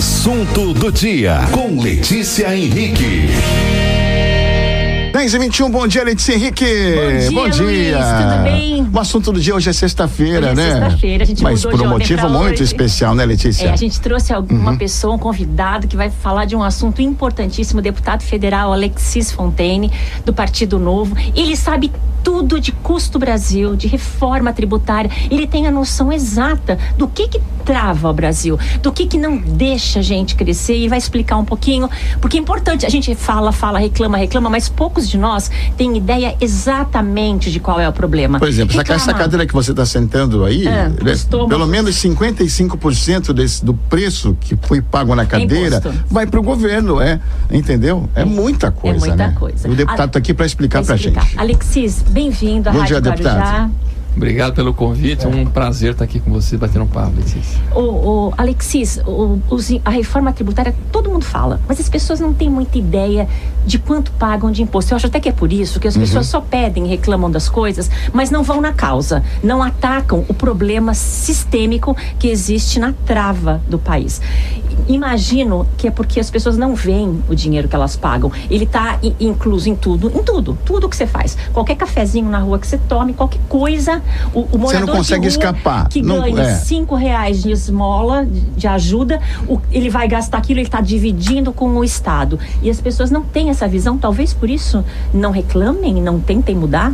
assunto do dia com Letícia Henrique. 10 e 21, bom dia, Letícia Henrique. Bom dia, Luiz, tudo bem? O assunto do dia hoje é sexta-feira, é né? sexta-feira, a gente Mas mudou por um motivo muito hoje. especial, né, Letícia? É, a gente trouxe Uhum. uma pessoa, um convidado que vai falar de um assunto importantíssimo, o deputado federal Alexis Fontaine, do Partido Novo. Ele sabe tudo de custo Brasil, de reforma tributária. Ele tem a noção exata do que que trava o Brasil, do que que não deixa a gente crescer e vai explicar um pouquinho, porque é importante. A gente fala, fala, reclama, reclama, mas poucos de nós têm ideia exatamente de qual é o problema. Por exemplo, essa, essa Reclamar. cadeira que você está sentando aí, É, né, pelo menos 55% desse, do preço que foi pago na cadeira vai para o governo, é, entendeu? É, muita coisa, muita né? coisa. O deputado está aqui para explicar para gente. Alexis, bem-vindo à Bom Rádio dia, Guarujá. deputado. Obrigado pelo convite, é um prazer estar aqui com você, batendo um papo, Letícia. O, o Alexis, o- os- a reforma tributária, todo mundo fala, mas as pessoas não têm muita ideia de quanto pagam de imposto. Eu acho até que é por isso que as Uhum. pessoas só pedem, reclamam das coisas, mas não vão na causa, não atacam o problema sistêmico que existe na trava do país. Imagino que é porque as pessoas não veem o dinheiro que elas pagam. Ele está incluso em tudo, em tudo, tudo que você faz. Qualquer cafezinho na rua que você tome, qualquer coisa, o, o morador não consegue escapar, que não- ganha é. cinco reais de esmola, de, de ajuda, o- ele vai gastar aquilo, ele está dividindo com o Estado. E as pessoas não têm essa visão, talvez por isso não reclamem, não tentem mudar.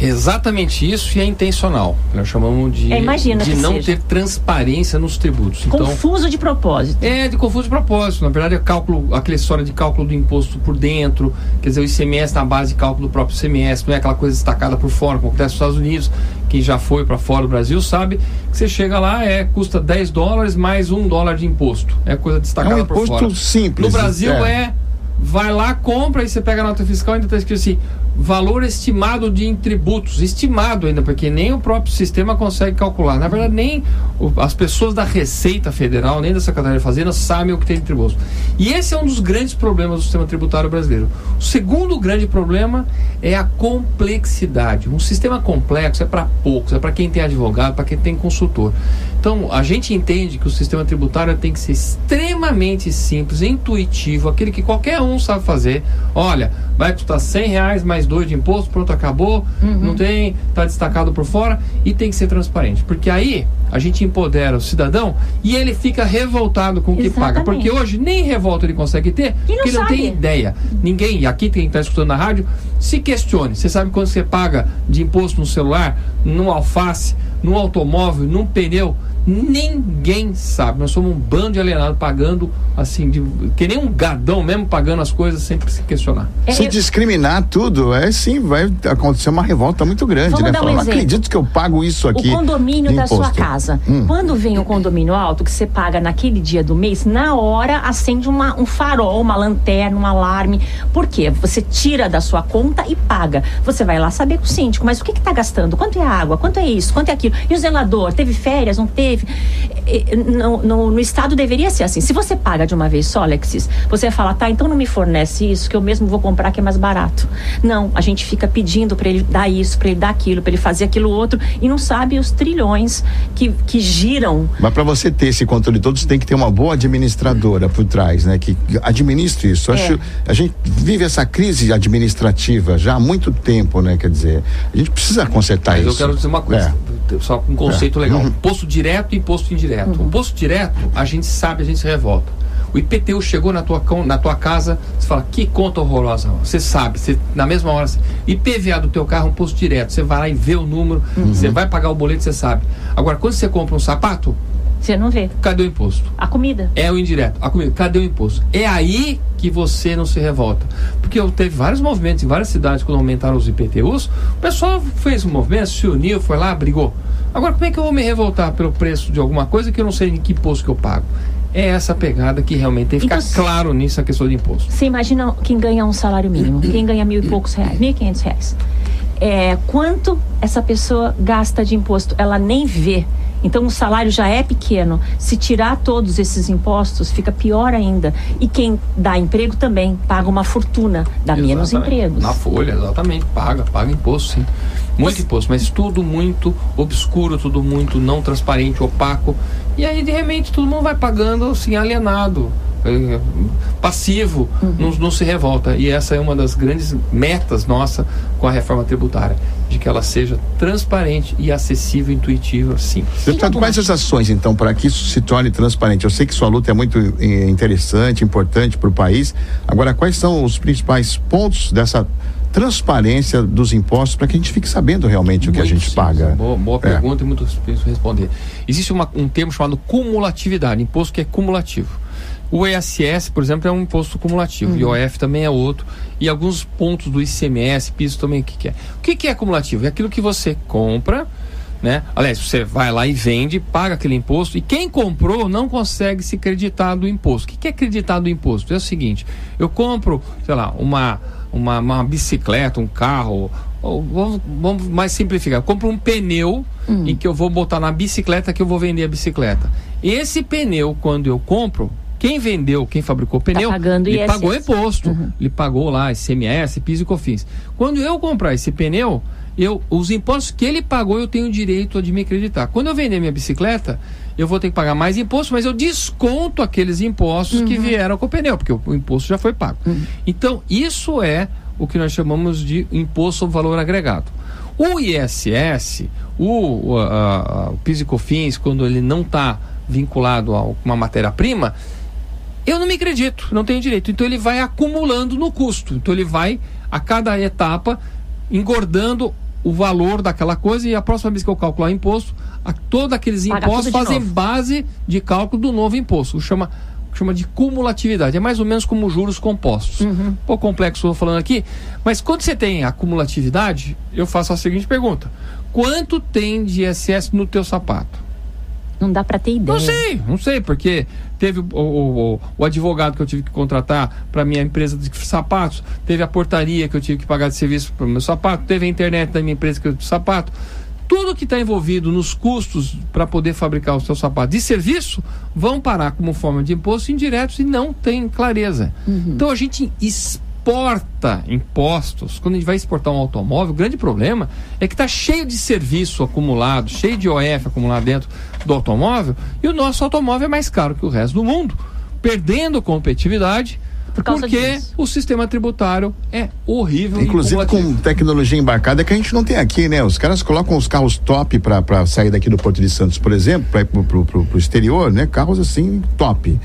Exatamente isso e é intencional. Nós chamamos de, É, imagina de não seja. ter transparência nos tributos. Então, Confuso de propósito. é de confuso de propósito. Na verdade, é cálculo, aquela história de cálculo do imposto por dentro, quer dizer, o ICMS na base de cálculo do próprio ICMS, não é aquela coisa destacada por fora, como acontece nos Estados Unidos. Quem já foi para fora do Brasil sabe que você chega lá, é custa 10 dólares mais um dólar de imposto. É coisa destacada É um por imposto fora. simples, No Brasil é. é. Vai lá, compra e você pega a nota fiscal e ainda está escrito assim, valor estimado de tributos, estimado ainda, porque nem o próprio sistema consegue calcular. Na verdade, nem as pessoas da Receita Federal, nem da Secretaria de Fazenda sabem o que tem de tributo. E esse é um dos grandes problemas do sistema tributário brasileiro. O segundo grande problema é a complexidade. Um sistema complexo é para poucos, é para quem tem advogado, para quem tem consultor. Então, a gente entende que o sistema tributário tem que ser extremamente simples, intuitivo, aquele que qualquer um sabe fazer. Olha, vai custar 100 reais mais dois de imposto, pronto, acabou, não tem, está destacado por fora e tem que ser transparente. Porque aí a gente empodera o cidadão e ele fica revoltado com o que paga. Porque hoje nem revolta ele consegue ter, não porque ele não tem ideia. Ninguém, aqui quem está escutando na rádio, se questione. Você sabe quanto você paga de imposto no celular, num alface, num automóvel, num pneu? Ninguém sabe. Nós somos um bando de alienados pagando assim, de, que nem um gadão mesmo pagando as coisas sem se questionar. É, Se eu- discriminar tudo, é sim, vai acontecer uma revolta muito grande, Vamos né? dar um Falar, não exemplo. acredito que eu pago isso aqui. O condomínio da sua imposto." casa. Hum. Quando vem o condomínio alto, que você paga naquele dia do mês, na hora acende uma- um farol, uma lanterna, um alarme. Por quê? Você tira da sua conta e paga. Você vai lá saber com o síndico, mas o que está gastando? Quanto é a água? Quanto é isso? Quanto é aquilo? E o zelador? Teve férias? Não teve? Eh, No, no- no Estado deveria ser assim. Se você paga de uma vez só, Alexis, você vai falar, tá, então não me fornece isso, que eu mesmo vou comprar que é mais barato. Não, a gente fica pedindo para ele dar isso, para ele dar aquilo, para ele fazer aquilo outro e não sabe os trilhões que, que giram. Mas para você ter esse controle todo, você tem que ter uma boa administradora por trás, né? Que administre isso. É. Acho, a gente vive essa crise administrativa já há muito tempo, né? Quer dizer, a gente precisa consertar Mas isso. eu quero dizer uma coisa, só um conceito É. legal. Uhum. Imposto direto e imposto indireto. O imposto direto, a gente sabe, a gente se revolta. O IPTU chegou na tua, na tua casa, você fala, que conta horrorosa. Você sabe, você, na mesma hora. IPVA do teu carro é um imposto direto. Você vai lá e vê o número, Uhum. você vai pagar o boleto, você sabe. Agora, quando você compra um sapato, Você não vê. cadê o imposto? A comida. É o indireto. A comida, cadê o imposto? É aí que você não se revolta. Porque eu teve vários movimentos em várias cidades quando aumentaram os IPTUs. O pessoal fez um movimento, se uniu, foi lá, brigou. Agora, como é que eu vou me revoltar pelo preço de alguma coisa que eu não sei em que imposto que eu pago? É essa pegada que realmente tem que ficar Então, claro nisso a questão de imposto. Você imagina quem ganha um salário mínimo, quem ganha mil e poucos reais, mil e quinhentos reais. É, quanto essa pessoa gasta de imposto? Ela nem vê. Então o salário já é pequeno. Se tirar todos esses impostos, fica pior ainda. E quem dá emprego também paga uma fortuna, dá menos Exatamente. empregos. Na folha, exatamente. Paga, paga imposto, sim. Muito imposto, mas tudo muito obscuro, tudo muito não transparente, opaco. E aí, de repente, todo mundo vai pagando assim, alienado, eh, passivo, não, não se revolta. E essa é uma das grandes metas nossa com a reforma tributária, de que ela seja transparente e acessível, intuitiva, simples. Deputado, alguma- quais as ações, então, para que isso se torne transparente? Eu sei que sua luta é muito eh, interessante, importante para o país. Agora, quais são os principais pontos dessa transparência dos impostos para que a gente fique sabendo realmente o que a Muito gente simples. paga? Boa, boa É. pergunta e muito difícil responder. Existe uma- um termo chamado cumulatividade, imposto que é cumulativo. O ESS, por exemplo, é um imposto cumulativo. O IOF também é outro. E alguns pontos do ICMS, piso também, o que, que é? O que, que é cumulativo? É aquilo que você compra, né? Aliás, você vai lá e vende, paga aquele imposto, e quem comprou não consegue se creditar do imposto. O que, que é creditar do imposto? É o seguinte: eu compro, sei lá, uma, uma, uma bicicleta, um carro, ou vamos, vamos mais simplificar. Eu compro um pneu em que eu vou botar na bicicleta que eu vou vender a bicicleta. Esse pneu, quando eu compro, quem vendeu, quem fabricou o pneu, pagando ele ISS. pagou imposto. Ele pagou lá ICMS, PIS e COFINS. Quando eu comprar esse pneu, eu, os impostos que ele pagou, eu tenho o direito de me acreditar. Quando eu vender minha bicicleta, eu vou ter que pagar mais imposto, mas eu desconto aqueles impostos que vieram com o pneu, porque o, o imposto já foi pago. Então, isso é o que nós chamamos de imposto sobre valor agregado. O ISS, o, o, a- a- o PIS e COFINS, quando ele não está vinculado a uma matéria-prima, eu não me acredito, não tenho direito. Então ele vai acumulando no custo. Então ele vai, a cada etapa, engordando o valor daquela coisa e a próxima vez que eu calcular imposto, a, todos aqueles Paga impostos fazem novo. base de cálculo do novo imposto. O chama, chama de cumulatividade. É mais ou menos como juros compostos. Um pouco complexo eu falando aqui, mas quando você tem a cumulatividade, eu faço a seguinte pergunta: quanto tem de ISS no teu sapato? Não dá pra ter ideia. Não sei, não sei, porque teve o, o, o- advogado que eu tive que contratar para minha empresa de sapatos, teve a portaria que eu tive que pagar de serviço para o meu sapato, teve a internet da minha empresa que eu de sapato. Tudo que está envolvido nos custos para poder fabricar o seu sapato de serviço vão parar como forma de imposto indiretos e não tem clareza. Então a gente exporta impostos. Quando a gente vai exportar um automóvel, o grande problema é que está cheio de serviço acumulado, cheio de OF acumulado dentro do automóvel, e o nosso automóvel é mais caro que o resto do mundo, perdendo competitividade. Por causa porque disso. o sistema tributário é horrível. Inclusive com tecnologia embarcada que a gente não tem aqui, né? Os caras colocam os carros top para sair daqui do Porto de Santos, por exemplo, para ir pro- pro exterior, né? Carros assim, top.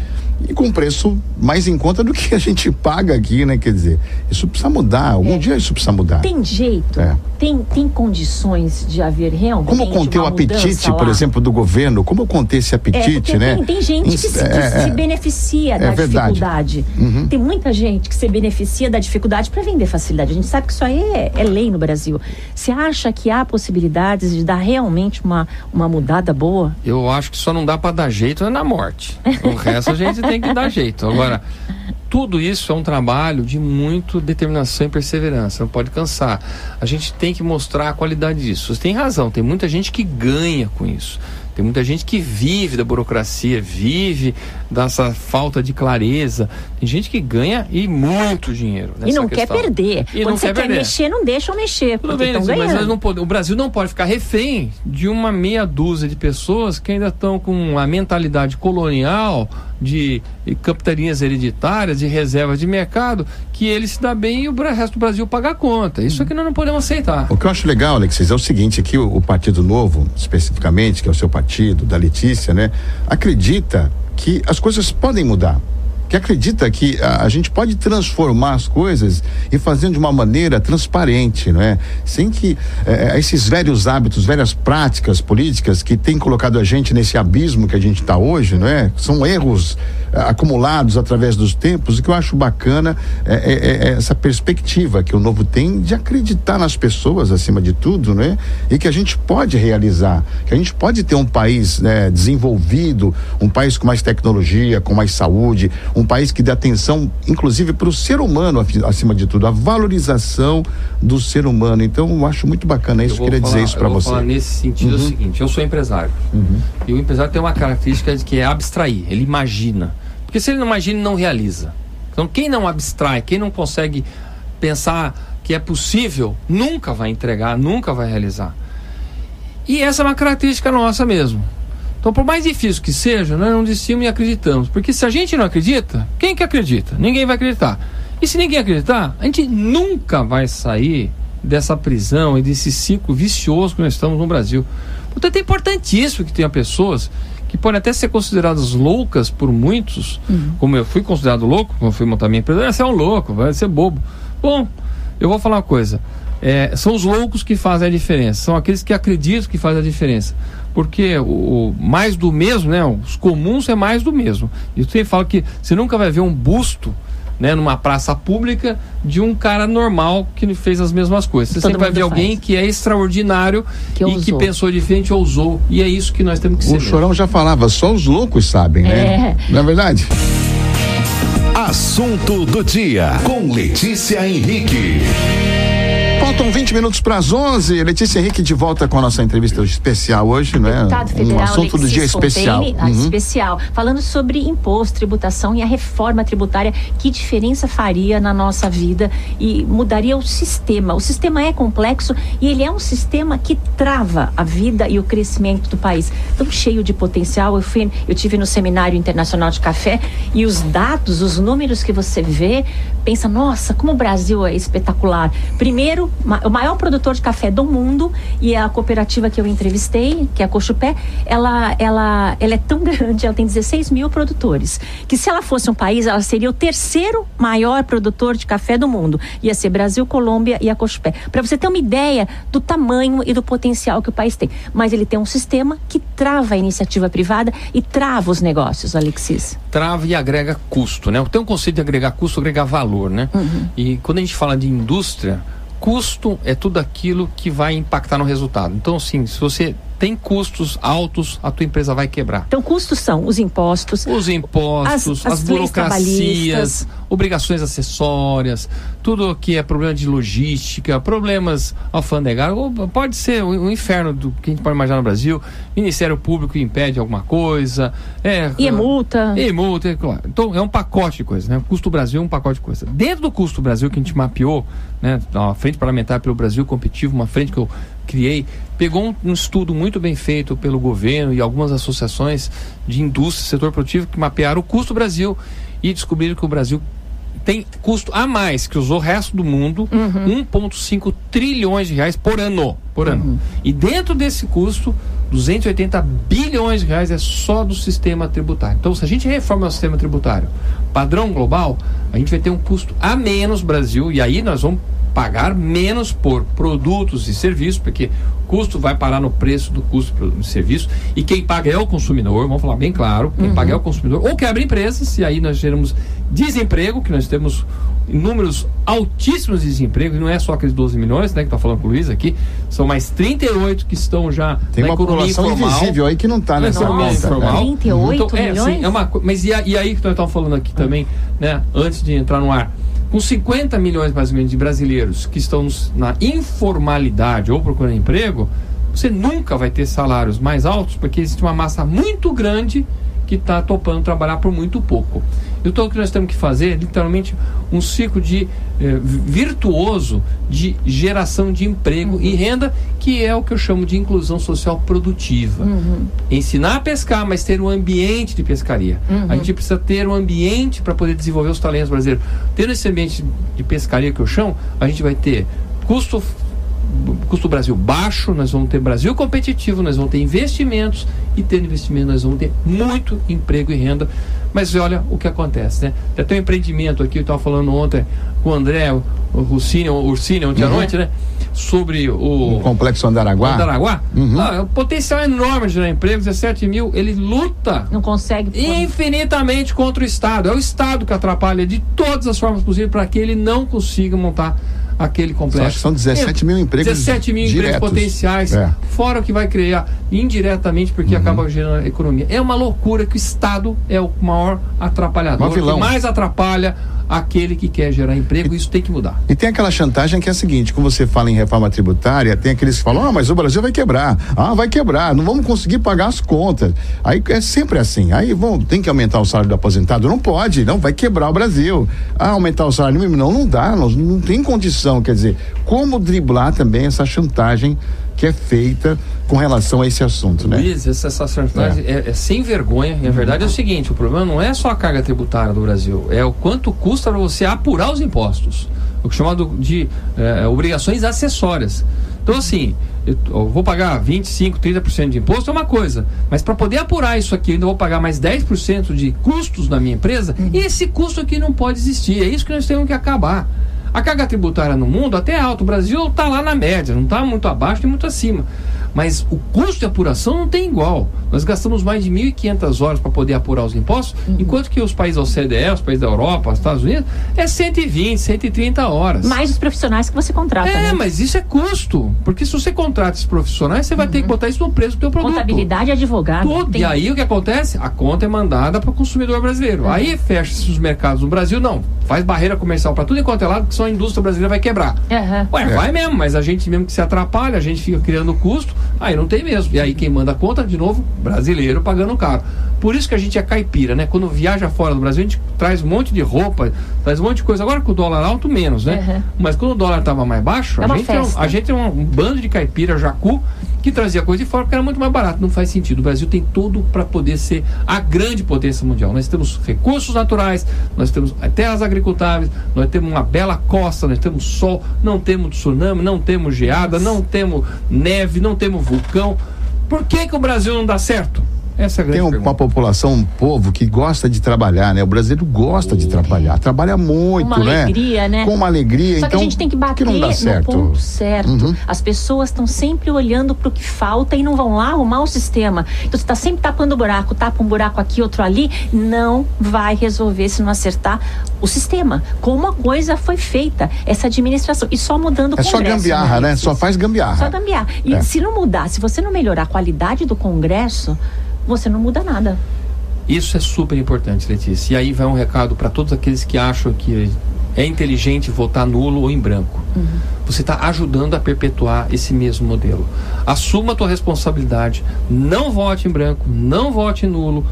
E com preço mais em conta do que a gente paga aqui, né? Quer dizer, isso precisa mudar. Algum dia isso precisa mudar. É. Tem jeito? É. Tem, tem condições de haver realmente Como conter o apetite, por exemplo, do governo? Como conter esse É, apetite, porque né? tem, tem gente que, se, que é, se é. beneficia da verdade. dificuldade. Uhum. Tem muita gente que se beneficia da dificuldade para vender facilidade. A gente sabe que isso aí é, é lei no Brasil. Você acha que há possibilidades de dar realmente uma, uma mudada boa? Eu acho que só não dá para dar jeito é na morte. O resto a gente tem que dar jeito. Agora, tudo isso é um trabalho de muito determinação e perseverança. Não pode cansar. A gente tem que mostrar a qualidade disso. Você tem razão. Tem muita gente que ganha com isso. Tem muita gente que vive da burocracia, vive dessa falta de clareza. Tem gente que ganha e muito dinheiro. e não questão. quer perder. E Quando não você quer quer mexer, não deixam mexer. Tudo bem, mas pode- o Brasil não pode ficar refém de uma meia dúzia de pessoas que ainda estão com a mentalidade colonial de capitanias hereditárias, de reservas de mercado, que ele se dá bem e o resto do Brasil paga a conta. Isso é que nós não podemos aceitar. O que eu acho legal, Alexis, é o seguinte, aqui o, o Partido Novo, especificamente, que é o seu partido, da Letícia, né, acredita que as coisas podem mudar. Que acredita que a, a gente pode transformar as coisas e fazendo de uma maneira transparente, não é? Sem que eh, esses velhos hábitos, velhas práticas políticas que têm colocado a gente nesse abismo que a gente está hoje, não é? São erros acumulados através dos tempos. O que eu acho bacana é, é- é essa perspectiva que o novo tem de acreditar nas pessoas acima de tudo, né? E que a gente pode realizar, que a gente pode ter um país né, desenvolvido, um país com mais tecnologia, com mais saúde, um país que dê atenção, inclusive, para o ser humano acima de tudo, a valorização do ser humano. Então, eu acho muito bacana isso. Eu queria dizer falar- isso para eu vou você. falar nesse sentido é o seguinte: eu sou empresário. E o empresário tem uma característica de que é abstrair, ele imagina. Porque se ele não imagina, ele não realiza. Então, quem não abstrai, quem não consegue pensar que é possível, nunca vai entregar, nunca vai realizar. E essa é uma característica nossa mesmo. Então, por mais difícil que seja, nós não desistimos e acreditamos. Porque se a gente não acredita, quem que acredita? Ninguém vai acreditar. E se ninguém acreditar, a gente nunca vai sair dessa prisão e desse ciclo vicioso que nós estamos no Brasil. Portanto, é importantíssimo que tenha pessoas que podem até ser consideradas loucas por muitos, uhum. como eu fui considerado louco, eu fui montar minha empresa, você é um louco, vai ser bobo. Bom, eu vou falar uma coisa. É, são os loucos que fazem a diferença, são aqueles que acreditam que fazem a diferença. Porque o, o mais do mesmo, né? Os comuns é mais do mesmo. E eu sempre falo que você nunca vai ver um busto né, numa praça pública de um cara normal que fez as mesmas coisas. Você Todo sempre vai ver faz. alguém que é extraordinário que e ousou. que pensou diferente, ousou. E é isso que nós temos que ser. O Chorão mesmo. já falava, só os loucos sabem, né? É. Não é verdade? Assunto do dia com Letícia Henrique. Faltam 20 minutos para as 11. Letícia Henrique de volta com a nossa entrevista especial hoje, né? Deputado federal, um assunto do dia especial. uhum. especial, falando sobre imposto, tributação e a reforma tributária. Que diferença faria na nossa vida e mudaria o sistema? O sistema é complexo e ele é um sistema que trava a vida e o crescimento do país. Tão cheio de potencial. Eu fui, eu tive no seminário internacional de café e os dados, os números que você vê, pensa, nossa, como o Brasil é espetacular. Primeiro, o maior produtor de café do mundo e a cooperativa que eu entrevistei, que é a Cochupé, ela, ela, ela é tão grande, ela tem 16 mil produtores, que se ela fosse um país, ela seria o terceiro maior produtor de café do mundo. Ia ser Brasil, Colômbia e a Cochupé. Para você ter uma ideia do tamanho e do potencial que o país tem. Mas ele tem um sistema que trava a iniciativa privada e trava os negócios, Alexis. Trava e agrega custo, né? Tem um conceito de agregar custo, agregar valor, né? Uhum. E quando a gente fala de indústria, custo é tudo aquilo que vai impactar no resultado. Então, sim, se você tem custos altos, a tua empresa vai quebrar. Então, custos são os impostos, os impostos, as, as, as burocracias, obrigações acessórias, tudo que é problema de logística, problemas alfandegários, pode ser o, inferno do que a gente pode imaginar no Brasil. Ministério Público impede alguma coisa. É, e é multa. E multa, é claro. Então, é um pacote de coisas, né? O custo Brasil é um pacote de coisas. Dentro do custo Brasil que a gente mapeou, né? A Frente Parlamentar pelo Brasil Competitivo, uma frente que eu criei, pegou um, estudo muito bem feito pelo governo e algumas associações de indústria, setor produtivo, que mapearam o custo Brasil e descobriram que o Brasil tem custo a mais que usou o resto do mundo, uhum. 1,5 trilhões de reais por ano. Por ano. Uhum. E dentro desse custo, 280 bilhões de reais é só do sistema tributário. Então, se a gente reforma o sistema tributário padrão global, a gente vai ter um custo a menos Brasil, e aí nós vamos pagar menos por produtos e serviços, porque o custo vai parar no preço do custo do serviço, e quem paga é o consumidor, vamos falar bem claro, quem uhum. paga é o consumidor, ou quebra empresas, e aí nós geramos desemprego, que nós temos números altíssimos de desemprego, e não é só aqueles 12 milhões, né, que está falando com o Luiz aqui, são mais 38 que estão já Tem na uma economia população informal. invisível aí que não está nessa economia informal. 38 então, é, milhões? Sim, é uma, mas e, e aí que nós estamos falando aqui também, né, antes de entrar no ar, com 50 milhões mais ou menos de brasileiros que estão na informalidade ou procurando emprego, você nunca vai ter salários mais altos porque existe uma massa muito grande que está topando trabalhar por muito pouco. Então o que nós temos que fazer, literalmente, um ciclo de eh, virtuoso de geração de emprego uhum. e renda, que é o que eu chamo de inclusão social produtiva. Uhum. Ensinar a pescar, mas ter um ambiente de pescaria. Uhum. A gente precisa ter um ambiente para poder desenvolver os talentos brasileiros. Tendo esse ambiente de pescaria que eu chamo, a gente vai ter custo custo Brasil baixo, nós vamos ter Brasil competitivo, nós vamos ter investimentos e tendo investimento nós vamos ter muito emprego e renda. Mas olha o que acontece, né? Já tem um empreendimento aqui, eu estava falando ontem com o André, o Rucine, o Ursine ontem uhum. à noite, né? Sobre o. o complexo Andaraguá. Andaraguá. Uhum. Ah, o potencial é enorme de gerar emprego, 17 mil. Ele luta. Não consegue. Infinitamente contra o Estado. É o Estado que atrapalha de todas as formas possíveis para que ele não consiga montar aquele complexo. São 17 mil empregos 17 mil diretos. empregos potenciais, é. fora o que vai criar indiretamente, porque uhum. acaba gerando economia. É uma loucura que o Estado é o maior atrapalhador, que mais atrapalha aquele que quer gerar emprego, isso tem que mudar. E tem aquela chantagem que é a seguinte, quando você fala em reforma tributária, tem aqueles que falam, ah, mas o Brasil vai quebrar, ah, vai quebrar, não vamos conseguir pagar as contas. Aí é sempre assim, aí vão, tem que aumentar o salário do aposentado? Não pode, não, vai quebrar o Brasil. Ah, aumentar o salário mínimo? Não, não dá, não, não tem condição, quer dizer, como driblar também essa chantagem que é feita com relação a esse assunto, né? Luiz, essa, essa chantagem é. É, sem vergonha. E a verdade é o seguinte: o problema não é só a carga tributária do Brasil, é o quanto custa para você apurar os impostos. O que é chamado de é, obrigações acessórias. Então, assim, eu, eu vou pagar 25, 30% de imposto é uma coisa, mas para poder apurar isso aqui, eu ainda vou pagar mais 10% de custos na minha empresa, e esse custo aqui não pode existir. É isso que nós temos que acabar. A carga tributária no mundo até é alta. O Brasil está lá na média, não está muito abaixo nem muito acima. Mas o custo de apuração não tem igual. Nós gastamos mais de 1.500 horas para poder apurar os impostos, uhum. enquanto que os países OCDE, os países da Europa, os Estados Unidos, é 120, 130 horas. Mais os profissionais que você contrata. É, né? mas isso é custo. Porque se você contrata esses profissionais, você vai uhum. ter que uhum. botar isso no preço do teu produto. Contabilidade e advogado. Tudo. Tem... E aí o que acontece? A conta é mandada para o consumidor brasileiro. Uhum. Aí fecha-se os mercados no Brasil, não. Faz barreira comercial para tudo enquanto é lado, que só a indústria brasileira vai quebrar. Ué, é. vai mesmo, mas a gente mesmo que se atrapalha, a gente fica criando custo, aí não tem mesmo. E aí quem manda a conta, de novo, brasileiro pagando caro. Por isso que a gente é caipira, né? Quando viaja fora do Brasil, a gente traz um monte de roupa, traz um monte de coisa. Agora com o dólar alto, menos, né? Uhum. Mas quando o dólar estava mais baixo, é a, gente é um, a gente é um, um bando de caipira, jacu, que trazia coisa de fora porque era muito mais barato. Não faz sentido. O Brasil tem tudo para poder ser a grande potência mundial. Nós temos recursos naturais, nós temos terras agricultáveis, nós temos uma bela costa, nós temos sol, não temos tsunami, não temos geada, não temos neve, não temos vulcão. Por que, que o Brasil não dá certo? Essa é a Tem uma pergunta. população, um povo que gosta de trabalhar, né? O brasileiro gosta de trabalhar, trabalha muito, uma né? Alegria, né? Com uma alegria, Só então. que a então, gente tem que bater que no ponto certo. Uhum. As pessoas estão sempre olhando para o que falta e não vão lá arrumar o sistema. Então você está sempre tapando buraco, tapa um buraco aqui, outro ali, não vai resolver se não acertar o sistema. Como a coisa foi feita, essa administração. E só mudando o É só gambiarra, né? Só faz gambiarra. Só gambiarra. E é. se não mudar, se você não melhorar a qualidade do Congresso, você não muda nada. Isso é super importante, Letícia. E aí vai um recado para todos aqueles que acham que é inteligente votar nulo ou em branco. Uhum. Você está ajudando a perpetuar esse mesmo modelo. Assuma a tua responsabilidade. Não vote em branco, não vote nulo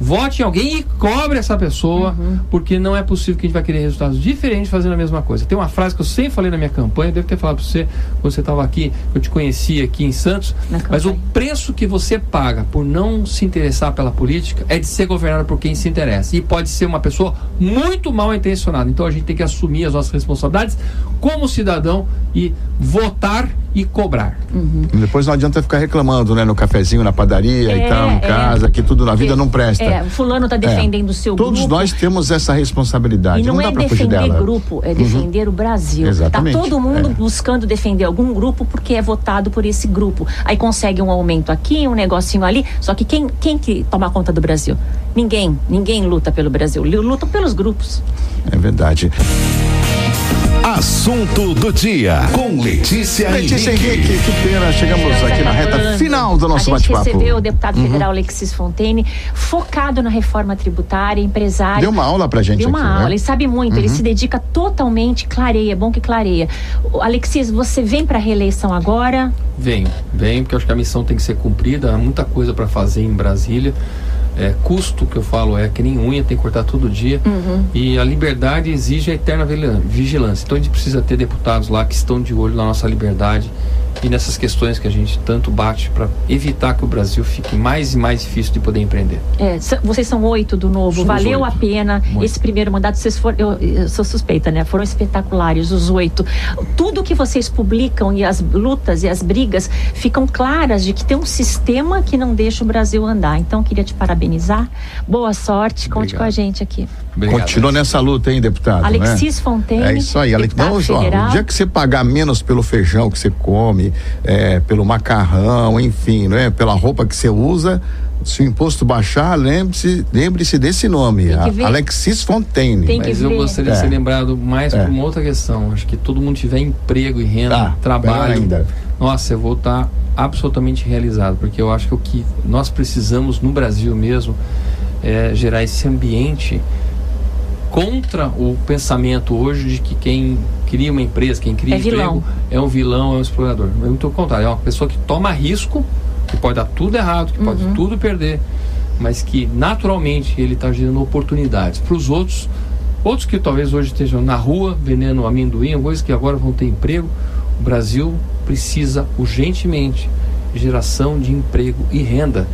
vote em alguém e cobre essa pessoa, uhum. porque não é possível que a gente vai querer resultados diferentes fazendo a mesma coisa. Tem uma frase que eu sempre falei na minha campanha, devo ter falado para você quando você estava aqui, eu te conheci aqui em Santos, mas o preço que você paga por não se interessar pela política é de ser governado por quem se interessa. E pode ser uma pessoa muito mal intencionada. Então a gente tem que assumir as nossas responsabilidades como cidadão e votar e cobrar. Uhum. Depois não adianta ficar reclamando, né? No cafezinho, na padaria é, e tal, em é, casa, que tudo na vida é, não presta. É, fulano está defendendo o seu Todos grupo. Todos nós temos essa responsabilidade. E não, não é defender grupo, é uhum. defender uhum. o Brasil. Tá Exatamente. Tá todo mundo buscando defender algum grupo porque é votado por esse grupo. Aí consegue um aumento aqui, um negocinho ali. Só que quem, quem que toma conta do Brasil? Ninguém. Ninguém luta pelo Brasil. Lutam pelos grupos. É verdade. Assunto do dia com Letícia, Letícia Henrique. Henrique. Que pena, chegamos aqui na reta final do nosso bate-papo. A gente recebeu o deputado uhum. federal Alexis Fontaine, focado na reforma tributária, empresário. Deu uma aula pra gente Deu uma aqui, né? aula, né? ele sabe muito, uhum. ele se dedica totalmente, clareia, é bom que clareia. Alexis, você vem para reeleição agora? Venho, venho, porque acho que a missão tem que ser cumprida, há muita coisa para fazer em Brasília é, custo que eu falo é que nem unha, tem que cortar todo dia. Uhum. E a liberdade exige a eterna vigilância. Então a gente precisa ter deputados lá que estão de olho na nossa liberdade e nessas questões que a gente tanto bate para evitar que o Brasil fique mais e mais difícil de poder empreender. É, vocês são oito do novo, Somos valeu oito. a pena Muito. esse primeiro mandato. Vocês foram, eu, eu, sou suspeita, né? Foram espetaculares os oito. Tudo que vocês publicam e as lutas e as brigas ficam claras de que tem um sistema que não deixa o Brasil andar. Então queria te parabenizar. Boa sorte, conte Obrigado. com a gente aqui. Obrigado. Continua nessa luta, hein, deputado? Alexis né? Fontaine. É isso aí, Alex. Não, ó, o dia que você pagar menos pelo feijão que você come, é, pelo macarrão, enfim, né? Pela roupa que você usa, se o imposto baixar, lembre-se lembre desse nome, Alexis Fontaine. Tem Mas eu gostaria é. de ser lembrado mais é. por uma outra questão. Acho que todo mundo tiver emprego e renda, ah, trabalho. Ainda. Nossa, eu vou estar absolutamente realizado, porque eu acho que o que nós precisamos no Brasil mesmo é gerar esse ambiente contra o pensamento hoje de que quem cria uma empresa, quem cria é emprego, vilão. é um vilão, é um explorador. É muito ao contrário, é uma pessoa que toma risco, que pode dar tudo errado, que uhum. pode tudo perder, mas que naturalmente ele está gerando oportunidades para os outros, outros que talvez hoje estejam na rua vendendo amendoim, coisas que agora vão ter emprego, O Brasil precisa urgentemente de geração de emprego e renda.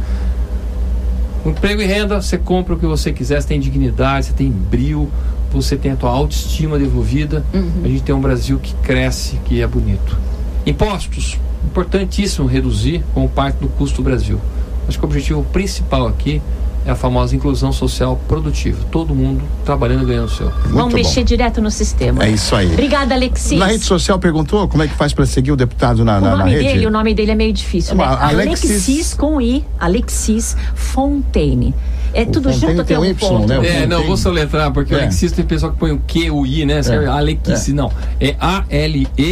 Emprego e renda, você compra o que você quiser, você tem dignidade, você tem brilho, você tem a tua autoestima devolvida. A gente tem um Brasil que cresce, que é bonito. Impostos, importantíssimo reduzir como parte do custo do Brasil. Acho que o objetivo principal aqui é a famosa inclusão social produtiva. Todo mundo trabalhando e ganhando o seu. Vamos Muito mexer bom. direto no sistema. É isso aí. Obrigada, Alexis. Na rede social perguntou como é que faz para seguir o deputado na, O na, na nome rede? dele, o nome dele é meio difícil, né? Alexis- Alexis com I, Alexis Fontaine. É tudo Fontaine junto tem tem um Y, ponto. né? É, não, vou soletrar, porque É. o Alexis tem pessoal que põe o Q, o I, né? Escreve É. Alexis, não. É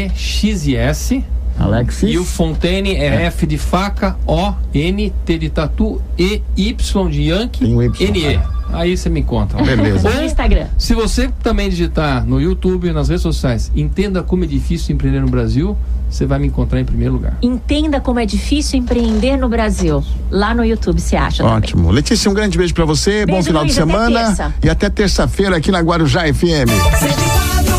A-L-E-X-I-S. Alexis. E o Fontaine é, F de faca, O, N, T de tatu, E, Y de Yankee, Tem um Y, N, E. Aí você me conta. Beleza. No Instagram. Se você também digitar no YouTube, nas redes sociais, entenda como é difícil empreender no Brasil, você vai me encontrar em primeiro lugar. Entenda como é difícil empreender no Brasil. Lá no YouTube se acha também. Ótimo. Letícia, um grande beijo para você. Bom Beijo, final de Luiz, até semana. terça. E até terça-feira aqui na Guarujá FM. 104